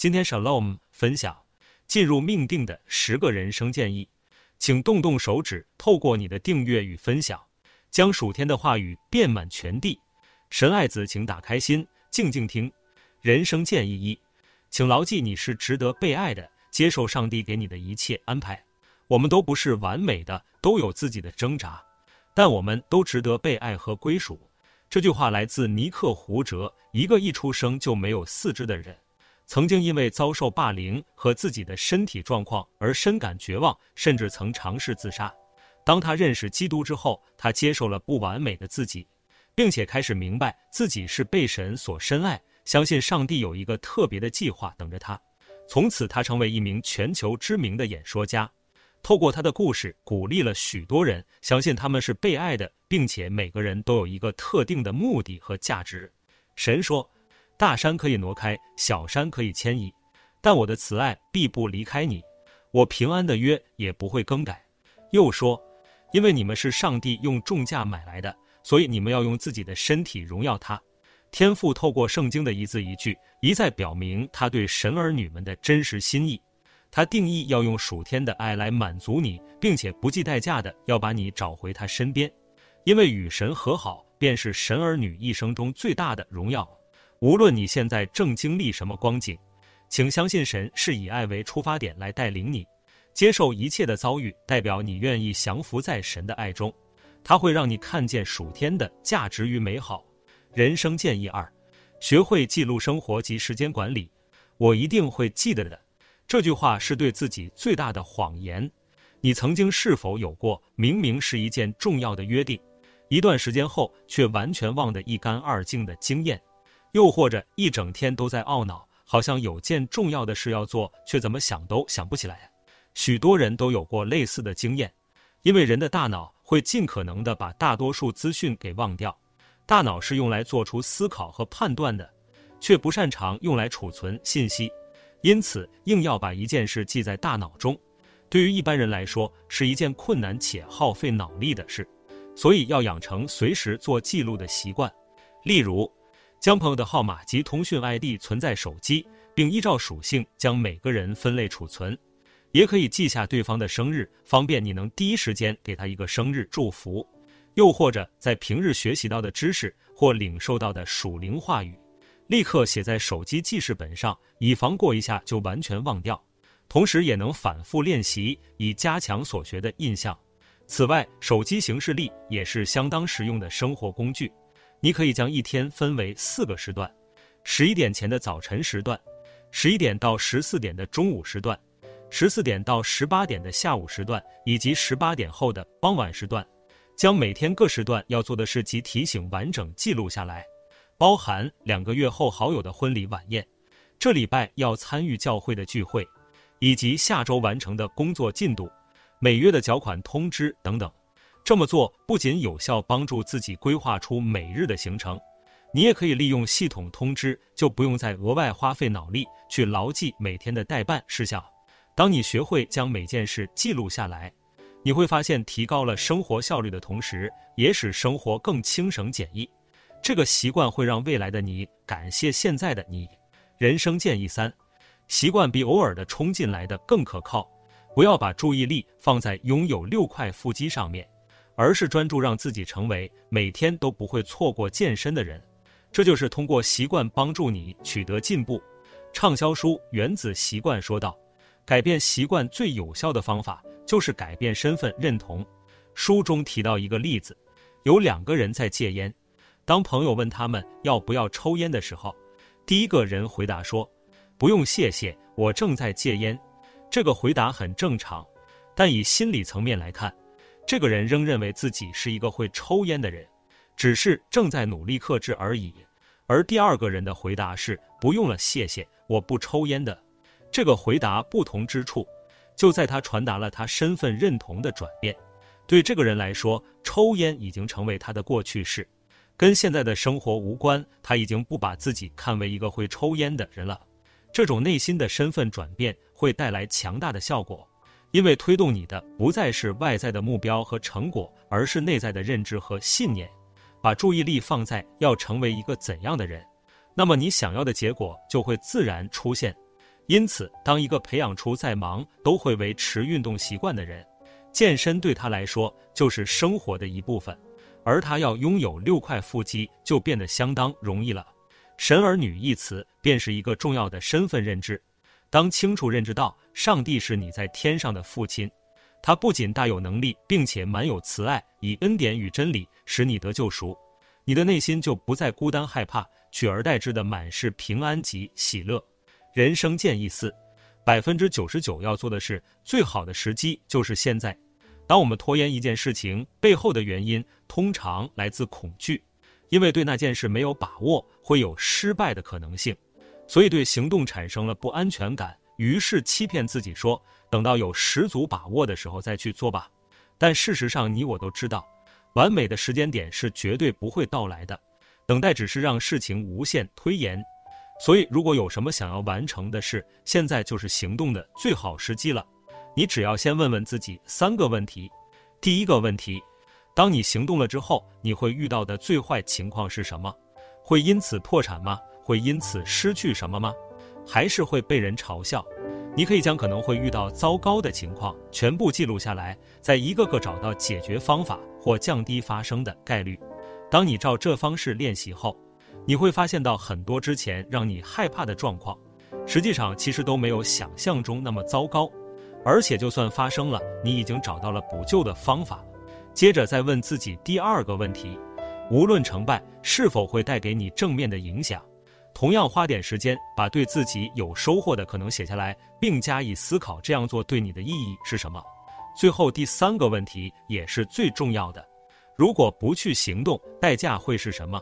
今天 Shalom 分享进入命定的十个人生建议，请动动手指，透过你的订阅与分享，将属天的话语遍满全地。神爱子，请打开心，静静听。人生建议一，请牢记你是值得被爱的，接受上帝给你的一切安排。我们都不是完美的，都有自己的挣扎，但我们都值得被爱和归属。这句话来自尼克胡哲，一个一出生就没有四肢的人，曾经因为遭受霸凌和自己的身体状况而深感绝望，甚至曾尝试自杀。当他认识基督之后，他接受了不完美的自己，并且开始明白自己是被神所深爱，相信上帝有一个特别的计划等着他。从此，他成为一名全球知名的演说家。透过他的故事，鼓励了许多人，相信他们是被爱的，并且每个人都有一个特定的目的和价值。神说：“大山可以挪开，小山可以迁移，但我的慈爱必不离开你，我平安的约也不会更改。”又说：“因为你们是上帝用重价买来的，所以你们要用自己的身体荣耀他。”天父透过圣经的一字一句，一再表明他对神儿女们的真实心意。他定义要用属天的爱来满足你，并且不计代价的要把你找回他身边，因为与神和好便是神儿女一生中最大的荣耀。无论你现在正经历什么光景，请相信神是以爱为出发点来带领你，接受一切的遭遇，代表你愿意降服在神的爱中，他会让你看见属天的价值与美好。人生建议二：学会记录生活及时间管理。我一定会记得的。这句话是对自己最大的谎言。你曾经是否有过明明是一件重要的约定，一段时间后却完全忘得一干二净的经验？又或者一整天都在懊恼，好像有件重要的事要做，却怎么想都想不起来？许多人都有过类似的经验，因为人的大脑会尽可能的把大多数资讯给忘掉。大脑是用来做出思考和判断的，却不擅长用来储存信息。因此，硬要把一件事记在大脑中，对于一般人来说是一件困难且耗费脑力的事。所以，要养成随时做记录的习惯。例如，将朋友的号码及通讯 ID 存在手机，并依照属性将每个人分类储存。也可以记下对方的生日，方便你能第一时间给他一个生日祝福。又或者，在平日学习到的知识或领受到的属灵话语。立刻写在手机记事本上，以防过一下就完全忘掉。同时，也能反复练习，以加强所学的印象。此外，手机行事历也是相当实用的生活工具。你可以将一天分为四个时段：十一点前的早晨时段，十一点到十四点的中午时段，十四点到十八点的下午时段，以及十八点后的傍晚时段。将每天各时段要做的事及提醒完整记录下来。包含两个月后好友的婚礼晚宴，这礼拜要参与教会的聚会，以及下周完成的工作进度、每月的缴款通知等等。这么做不仅有效帮助自己规划出每日的行程，你也可以利用系统通知，就不用再额外花费脑力去牢记每天的待办事项。当你学会将每件事记录下来，你会发现提高了生活效率的同时，也使生活更轻省简易。这个习惯会让未来的你感谢现在的你。人生建议三：习惯比偶尔的冲进来的更可靠。不要把注意力放在拥有六块腹肌上面，而是专注让自己成为每天都不会错过健身的人。这就是通过习惯帮助你取得进步。畅销书《原子习惯》说道：“改变习惯最有效的方法就是改变身份认同。”书中提到一个例子，有两个人在戒烟。当朋友问他们要不要抽烟的时候，第一个人回答说：“不用谢谢，我正在戒烟。”这个回答很正常，但以心理层面来看，这个人仍认为自己是一个会抽烟的人，只是正在努力克制而已。而第二个人的回答是：“不用了，谢谢，我不抽烟的。”这个回答不同之处，就在他传达了他身份认同的转变。对这个人来说，抽烟已经成为他的过去式。跟现在的生活无关，他已经不把自己看为一个会抽烟的人了。这种内心的身份转变会带来强大的效果，因为推动你的不再是外在的目标和成果，而是内在的认知和信念。把注意力放在要成为一个怎样的人，那么你想要的结果就会自然出现。因此，当一个培养出再忙都会维持运动习惯的人，健身对他来说就是生活的一部分，而他要拥有六块腹肌就变得相当容易了。神儿女一词便是一个重要的身份认知。当清楚认知到上帝是你在天上的父亲，他不仅大有能力，并且满有慈爱，以恩典与真理使你得救赎，你的内心就不再孤单害怕，取而代之的满是平安及喜乐。人生建议四：百分之九十九要做的事，最好的时机就是现在。当我们拖延一件事情背后的原因，通常来自恐惧，因为对那件事没有把握，会有失败的可能性，所以对行动产生了不安全感，于是欺骗自己说，等到有十足把握的时候再去做吧，但事实上，你我都知道，完美的时间点是绝对不会到来的，等待只是让事情无限推延。所以，如果有什么想要完成的事，现在就是行动的最好时机了。你只要先问问自己三个问题。第一个问题：当你行动了之后，你会遇到的最坏情况是什么？会因此破产吗？会因此失去什么吗？还是会被人嘲笑？你可以将可能会遇到糟糕的情况全部记录下来，再一个个找到解决方法或降低发生的概率。当你照这方式练习后，你会发现到很多之前让你害怕的状况，实际上其实都没有想象中那么糟糕。而且就算发生了，你已经找到了补救的方法。接着再问自己第二个问题：无论成败，是否会带给你正面的影响？同样花点时间，把对自己有收获的可能写下来，并加以思考。这样做对你的意义是什么？最后第三个问题也是最重要的：如果不去行动，代价会是什么？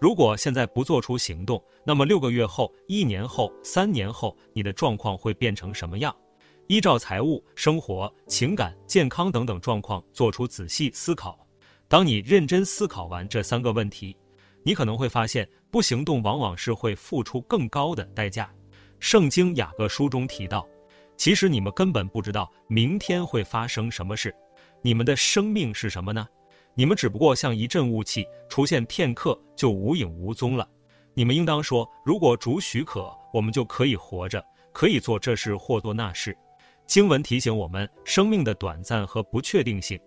如果现在不做出行动，那么六个月后、一年后、三年后，你的状况会变成什么样？依照财务、生活、情感、健康等等状况做出仔细思考。当你认真思考完这三个问题，你可能会发现，不行动往往是会付出更高的代价。圣经雅各书中提到，其实你们根本不知道明天会发生什么事。你们的生命是什么呢？你们只不过像一阵雾气，出现片刻就无影无踪了。你们应当说，如果主许可，我们就可以活着，可以做这事或做那事。经文提醒我们，生命的短暂和不确定性。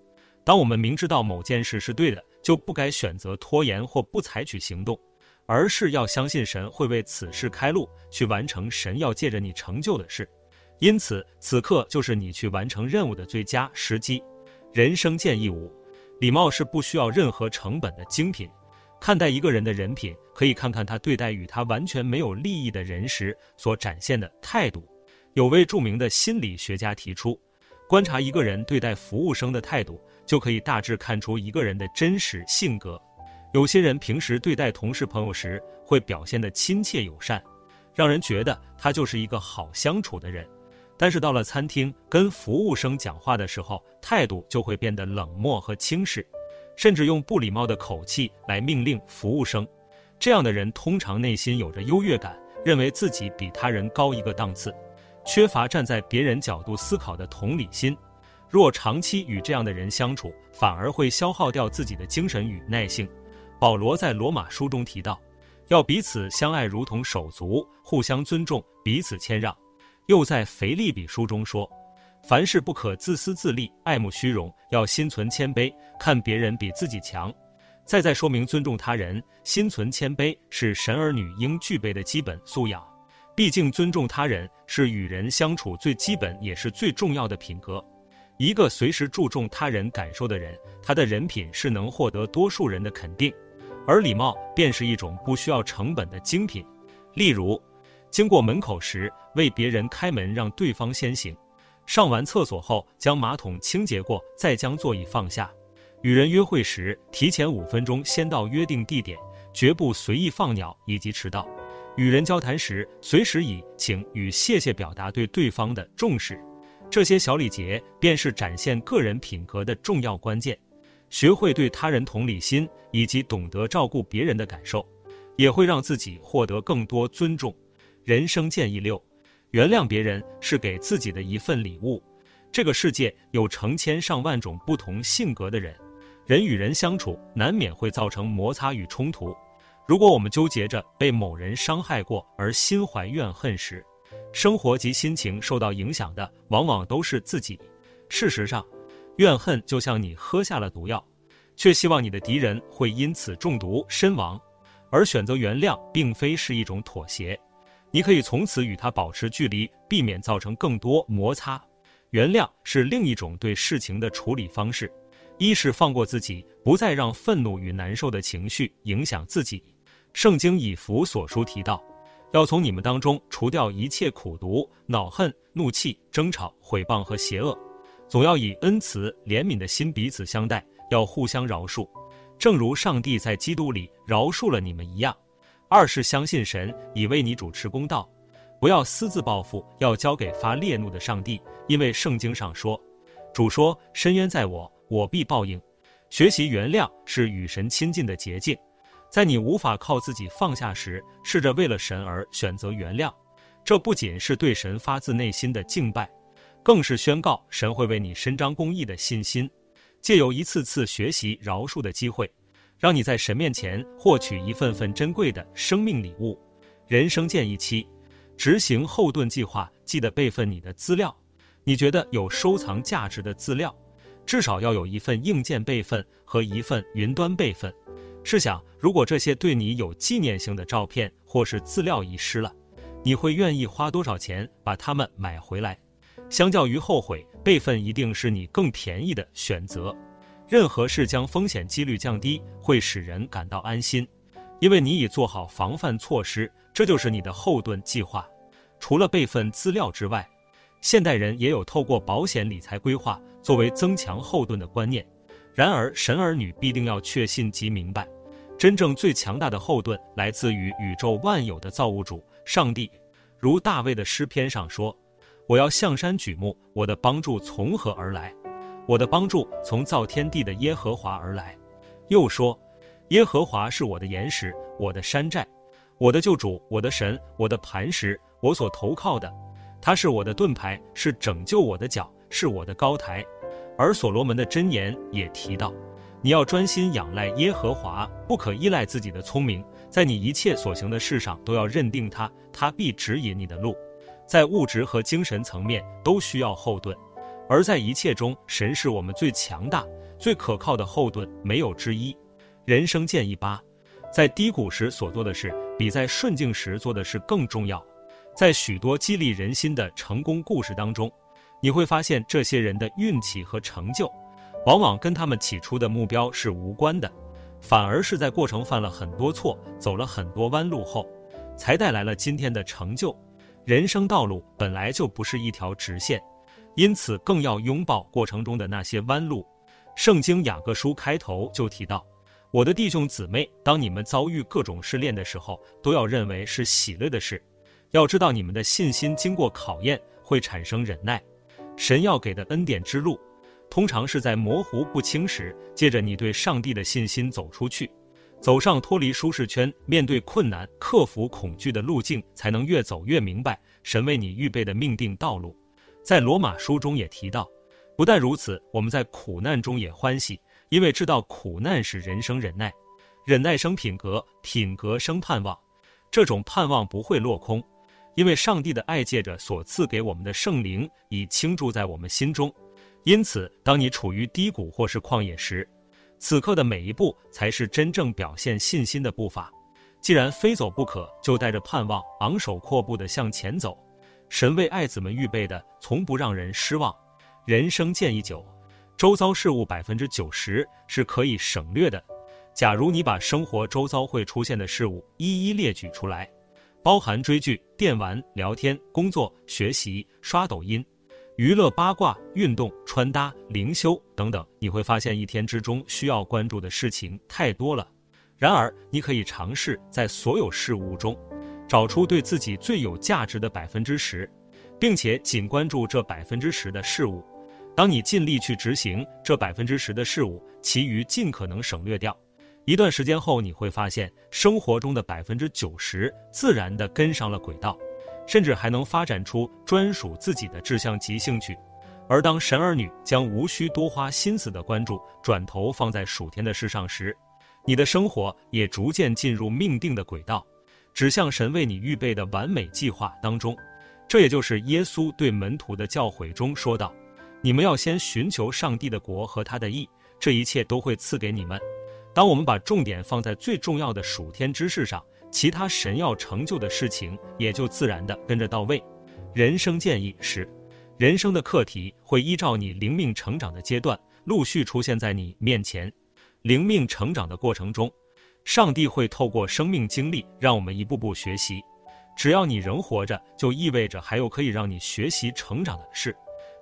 当我们明知道某件事是对的，就不该选择拖延或不采取行动，而是要相信神会为此事开路，去完成神要借着你成就的事。因此，此刻就是你去完成任务的最佳时机。人生建议五：礼貌是不需要任何成本的精品。看待一个人的人品，可以看看他对待与他完全没有利益的人时所展现的态度。有位著名的心理学家提出，观察一个人对待服务生的态度。就可以大致看出一个人的真实性格。有些人平时对待同事朋友时会表现得亲切友善，让人觉得他就是一个好相处的人。但是到了餐厅跟服务生讲话的时候，态度就会变得冷漠和轻视，甚至用不礼貌的口气来命令服务生。这样的人通常内心有着优越感，认为自己比他人高一个档次，缺乏站在别人角度思考的同理心。若长期与这样的人相处，反而会消耗掉自己的精神与耐性。保罗在罗马书中提到，要彼此相爱，如同手足，互相尊重，彼此谦让。又在腓立比书中说，凡事不可自私自利，爱慕虚荣，要心存谦卑，看别人比自己强。再再说明尊重他人，心存谦卑是神儿女应具备的基本素养。毕竟尊重他人是与人相处最基本也是最重要的品格。一个随时注重他人感受的人，他的人品是能获得多数人的肯定，而礼貌便是一种不需要成本的精品。例如，经过门口时为别人开门，让对方先行；上完厕所后将马桶清洁过，再将座椅放下；与人约会时提前五分钟先到约定地点，绝不随意放鸟以及迟到；与人交谈时随时以请与谢谢表达对对方的重视。这些小礼节便是展现个人品格的重要关键。学会对他人同理心，以及懂得照顾别人的感受，也会让自己获得更多尊重。人生建议六：原谅别人是给自己的一份礼物。这个世界有成千上万种不同性格的人，人与人相处难免会造成摩擦与冲突。如果我们纠结着被某人伤害过而心怀怨恨时，生活及心情受到影响的往往都是自己。事实上，怨恨就像你喝下了毒药，却希望你的敌人会因此中毒身亡，而选择原谅并非是一种妥协。你可以从此与他保持距离，避免造成更多摩擦。原谅是另一种对事情的处理方式，一是放过自己，不再让愤怒与难受的情绪影响自己。圣经以弗所书提到，要从你们当中除掉一切苦毒、恼恨、怒气、争吵、毁谤和邪恶，总要以恩慈、怜悯的心彼此相待，要互相饶恕，正如上帝在基督里饶恕了你们一样。二是相信神已为你主持公道。不要私自报复，要交给发烈怒的上帝，因为圣经上说：“主说，伸冤在我，我必报应。”学习原谅是与神亲近的捷径，在你无法靠自己放下时，试着为了神而选择原谅。这不仅是对神发自内心的敬拜，更是宣告神会为你伸张公义的信心。借由一次次学习饶恕的机会，让你在神面前获取一份份珍贵的生命礼物。人生建议七。执行后盾计划，记得备份你的资料。你觉得有收藏价值的资料，至少要有一份硬件备份和一份云端备份。试想，如果这些对你有纪念性的照片或是资料遗失了，你会愿意花多少钱把它们买回来？相较于后悔，备份一定是你更便宜的选择。任何事将风险几率降低，会使人感到安心。因为你已做好防范措施，这就是你的后盾计划。除了备份资料之外，现代人也有透过保险理财规划作为增强后盾的观念。然而，神儿女必定要确信及明白，真正最强大的后盾来自于宇宙万有的造物主上帝。如大卫的诗篇上说：“我要向山举目，我的帮助从何而来？我的帮助从造天地的耶和华而来。”又说。耶和华是我的岩石，我的山寨，我的救主，我的神，我的磐石，我所投靠的。他是我的盾牌，是拯救我的脚，是我的高台。而所罗门的箴言也提到，你要专心仰赖耶和华，不可依赖自己的聪明，在你一切所行的事上都要认定他，他必指引你的路。在物质和精神层面都需要后盾，而在一切中，神是我们最强大、最可靠的后盾，没有之一。人生建议八，在低谷时所做的事，比在顺境时做的事更重要。在许多激励人心的成功故事当中，你会发现这些人的运气和成就，往往跟他们起初的目标是无关的，反而是在过程犯了很多错，走了很多弯路后，才带来了今天的成就。人生道路本来就不是一条直线，因此更要拥抱过程中的那些弯路。圣经雅各书开头就提到。我的弟兄姊妹，当你们遭遇各种试炼的时候，都要认为是喜乐的事。要知道，你们的信心经过考验，会产生忍耐。神要给的恩典之路，通常是在模糊不清时，借着你对上帝的信心走出去，走上脱离舒适圈、面对困难、克服恐惧的路径，才能越走越明白神为你预备的命定道路。在罗马书中也提到，不但如此，我们在苦难中也欢喜。因为知道苦难使人生忍耐，忍耐生品格，品格生盼望。这种盼望不会落空，因为上帝的爱借着所赐给我们的圣灵已倾注在我们心中。因此，当你处于低谷或是旷野时，此刻的每一步才是真正表现信心的步伐。既然非走不可，就带着盼望，昂首阔步地向前走。神为爱子们预备的，从不让人失望。人生建议九。周遭事物百分之九十是可以省略的。假如你把生活周遭会出现的事物一一列举出来，包含追剧、电玩、聊天、工作、学习、刷抖音、娱乐八卦、运动、穿搭、灵修等等，你会发现一天之中需要关注的事情太多了。然而，你可以尝试在所有事物中，找出对自己最有价值的百分之十，并且仅关注这百分之十的事物。当你尽力去执行这百分之十的事物，其余尽可能省略掉。一段时间后，你会发现生活中的百分之九十自然地跟上了轨道，甚至还能发展出专属自己的志向及兴趣。而当神儿女将无需多花心思的关注转头放在属天的事上时，你的生活也逐渐进入命定的轨道，指向神为你预备的完美计划当中。这也就是耶稣对门徒的教诲中说道：“你们要先寻求上帝的国和他的义，这一切都会赐给你们。”当我们把重点放在最重要的属天之事上，其他神要成就的事情也就自然的跟着到位。人生建议是：人生的课题会依照你灵命成长的阶段陆续出现在你面前。灵命成长的过程中，上帝会透过生命经历让我们一步步学习。只要你仍活着，就意味着还有可以让你学习成长的事。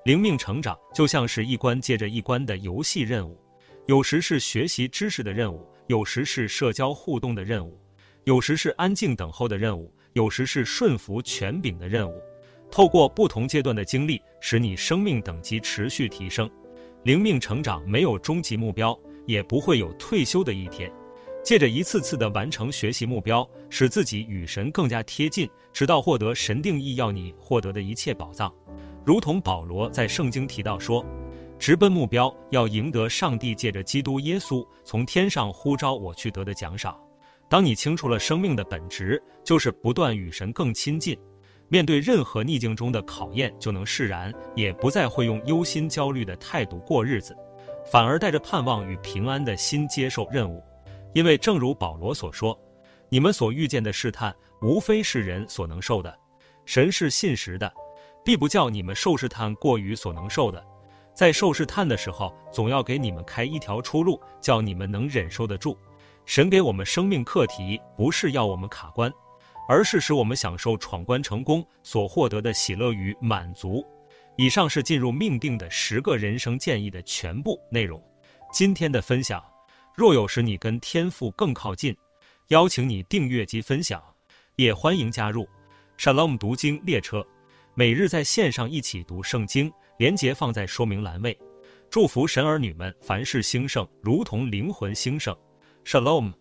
灵命成长就像是一关接着一关的游戏任务，有时是学习知识的任务，有时是社交互动的任务，有时是安静等候的任务，有时是顺服权柄的任务。透过不同阶段的经历，使你生命等级持续提升。灵命成长没有终极目标，也不会有退休的一天。借着一次次的完成学习目标，使自己与神更加贴近，直到获得神定义要你获得的一切宝藏。如同保罗在圣经提到说：“直奔目标，要赢得上帝借着基督耶稣从天上呼召我去得的奖赏。”当你清楚了生命的本质，就是不断与神更亲近，面对任何逆境中的考验，就能释然，也不再会用忧心焦虑的态度过日子，反而带着盼望与平安的心接受任务。因为正如保罗所说，你们所遇见的试探，无非是人所能受的。神是信实的，必不叫你们受试探过于所能受的。在受试探的时候，总要给你们开一条出路，叫你们能忍受得住。神给我们生命课题，不是要我们卡关，而是使我们享受闯关成功所获得的喜乐与满足。以上是进入命定的十个人生建议的全部内容。今天的分享。若有使你跟天赋更靠近，邀请你订阅及分享，也欢迎加入 Shalom 读经列车，每日在线上一起读圣经，连结放在说明栏位。祝福神儿女们凡事兴盛，如同灵魂兴盛。Shalom。